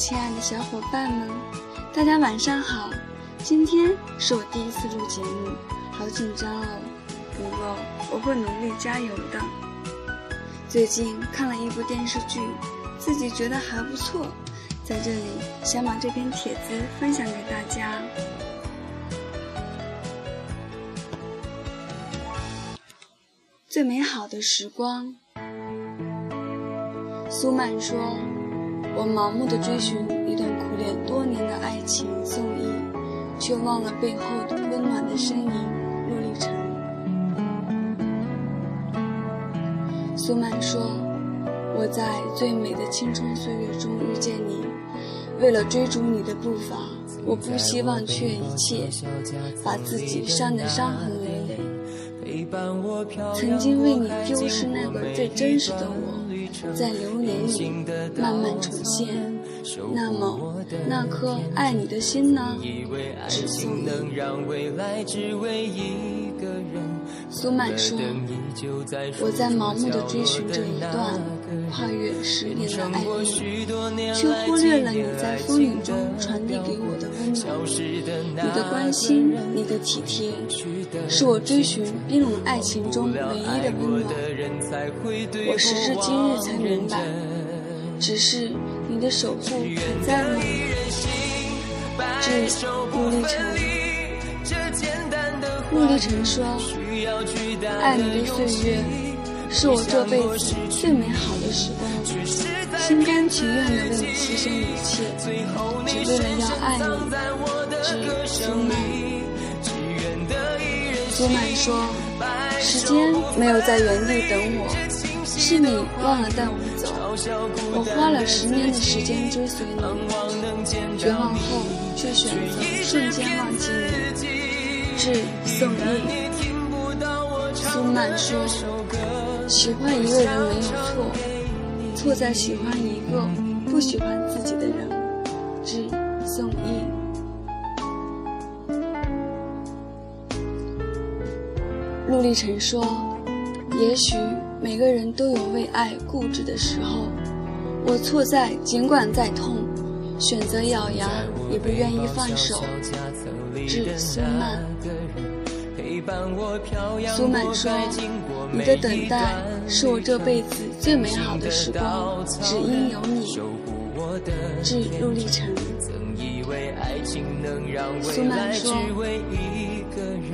亲爱的小伙伴们，大家晚上好。今天是我第一次录节目，好紧张哦。不过我会努力加油的。最近看了一部电视剧，自己觉得还不错，在这里想把这篇帖子分享给大家。最美好的时光，苏曼说：“我盲目的追寻一段苦恋多年的爱情宋轶，却忘了背后的温暖的身影陆励成。”苏曼说：“我在最美的青春岁月中遇见你，为了追逐你的步伐，我不惜忘却一切，把自己伤得伤痕累累。”曾经为你丢失那个最真实的我，在流年里慢慢重现。那么，那颗爱你的心呢？只送你。苏曼说：“我在盲目的追寻着一段跨越十年的爱恋，却忽略了你在风雨中传递给我的温暖。你的关心，你的体贴，是我追寻冰冷爱情中唯一的温暖。我时至今日才明白，只是你的守护还在吗？”致陆立成。陆立成说：“爱你的岁月，是我这辈子最美好的时光，心甘情愿的为你牺牲一切，只为了要爱你。”致苏曼。苏曼说：“时间没有在原地等我，是你忘了带我走。我花了十年的时间追随你，绝望后却选择瞬间忘记你。”致宋轶。苏曼说：“喜欢一个人没有错，错在喜欢一个不喜欢自己的人。”致宋轶。陆励成说：“也许每个人都有为爱固执的时候，我错在尽管再痛，选择咬牙也不愿意放手。”致苏曼。苏曼说：“你的等待是我这辈子最美好的时光，只因有你。”致陆励成。苏曼说：“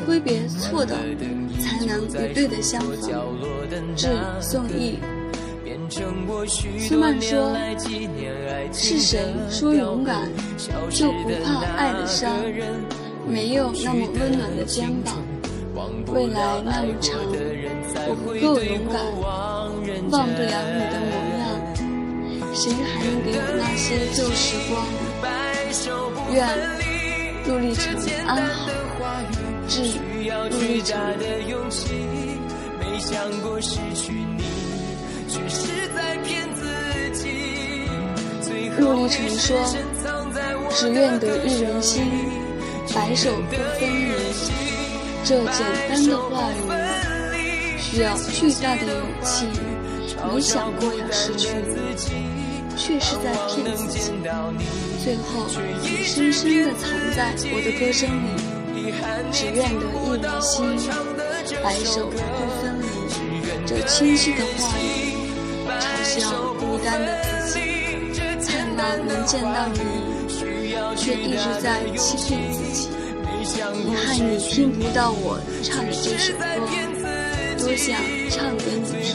挥别错的，才能与对的相逢。”致宋轶。苏曼说：“是谁说勇敢就不怕爱的伤？没有那么温暖的肩膀。”未来那么长，我不够勇敢，忘不了你的模样。谁还能给我那些旧时光？愿陆励成安好。致陆励成。陆励成说：“只愿得一人心，白首不分离。”这简单的话语需要巨大的勇气。没想过要失去你，却是在骗自己。最后，你深深地藏在我的歌声里。只愿得一人心，白首不分离。这清晰的话语，嘲笑孤单的自己。盼望能见到你，却一直在欺骗自己。遗憾你听不到我唱的这首歌，多想唱给你听。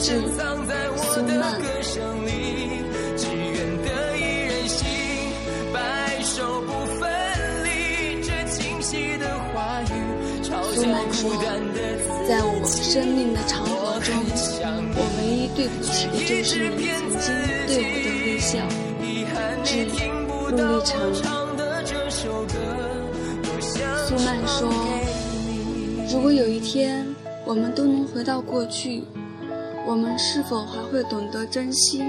致苏曼。苏曼说，在我生命的长河中，我唯一对不起的就是你曾经对我的微笑。致陆励成。苏曼说：“如果有一天我们都能回到过去，我们是否还会懂得珍惜？”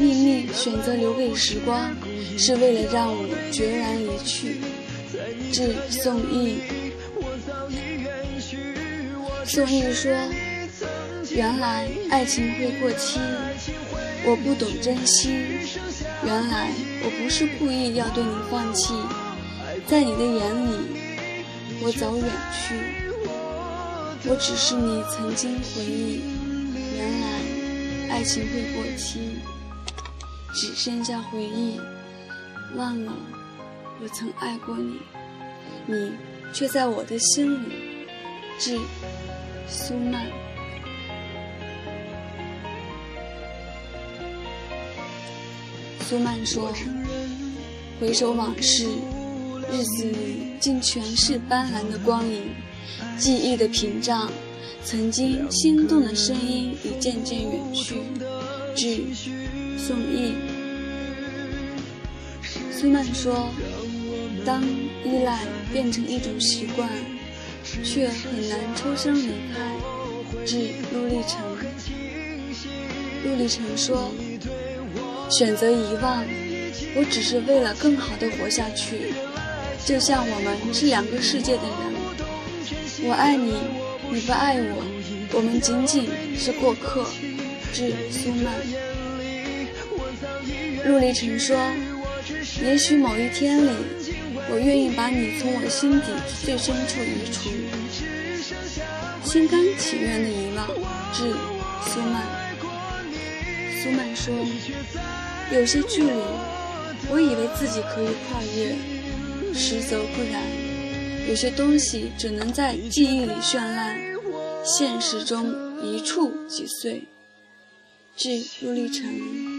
秘密选择留给时光，是为了让我决然离去。”致宋轶。宋轶说：“原来爱情会过期，我不懂珍惜。原来我不是故意要对你放弃，在你的眼里，我早远去。我只是你曾经回忆。原来爱情会过期，只剩下回忆，忘了我曾爱过你，你却在我的心里。”致苏曼。苏曼说：“回首往事，日子里竟全是斑斓的光影。记忆的屏障，曾经心动的声音已渐渐远去。”致宋轶。苏曼说：“当依赖变成一种习惯。”却很难抽身离开。致陆励成，陆励成说：“选择遗忘，我只是为了更好的活下去。就像我们是两个世界的人，我爱你，你不爱我，我们仅仅是过客。”致苏曼。陆励成说：“也许某一天里。”我愿意把你从我心底最深处移除，心甘情愿的遗忘。致苏曼。苏曼说：“有些距离，我以为自己可以跨越，实则不然。有些东西只能在记忆里绚烂，现实中一触即碎。”致陆励成。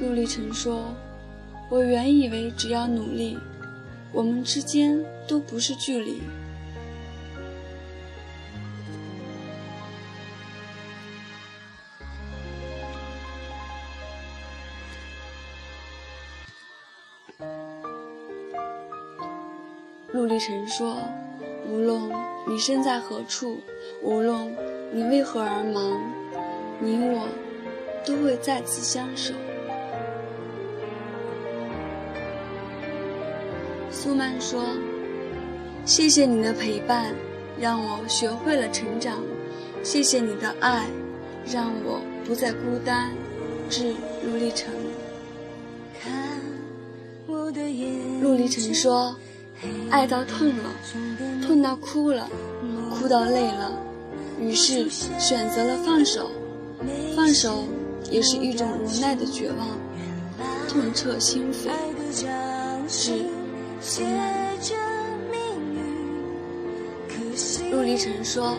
陆励成说。我原以为只要努力，我们之间都不是距离。陆励成说：“无论你身在何处，无论你为何而忙，你我都会再次相守。”苏曼说：“谢谢你的陪伴，让我学会了成长；谢谢你的爱，让我不再孤单。”致陆励成。陆励成说：“爱到痛了，痛到哭了，哭到累了，于是选择了放手。放手也是一种无奈的绝望，痛彻心扉。”是。陆离尘说：“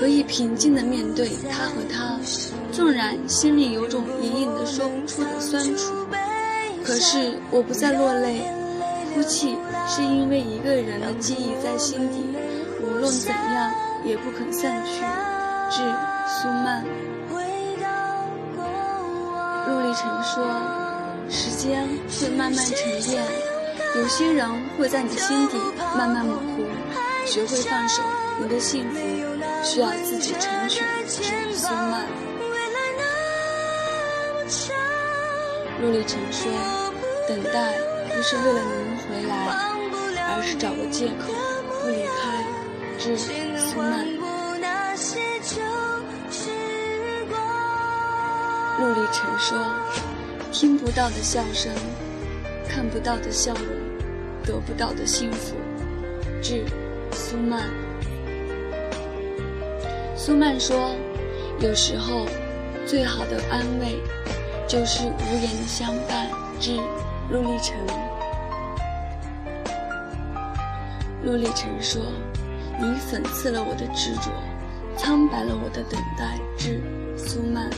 可以平静的面对他和他，纵然心里有种隐隐的说不出的酸楚。可是我不再落泪，哭泣是因为一个人的记忆在心底，无论怎样也不肯散去。”致苏曼。陆离尘说。时间会慢慢沉淀，有些人会在你心底慢慢模糊。学会放手，你的幸福需要自己成全。苏曼。陆励成说：“等待不是为了你能回来，而是找个借口不离开。”致苏曼。陆励成说。听不到的笑声，看不到的笑容，得不到的幸福。致苏曼。苏曼说：“有时候，最好的安慰，就是无言的相伴。”致陆励成。陆励成说：“你讽刺了我的执着，苍白了我的等待。”致苏曼。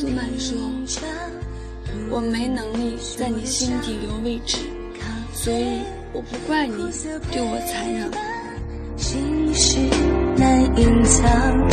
苏曼说：“我没能力在你心底留位置，所以我不怪你对我残忍。”心事难隐藏，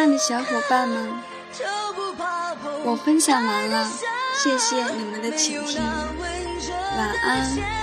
爱的小伙伴们，我分享完了，谢谢你们的倾听，晚安。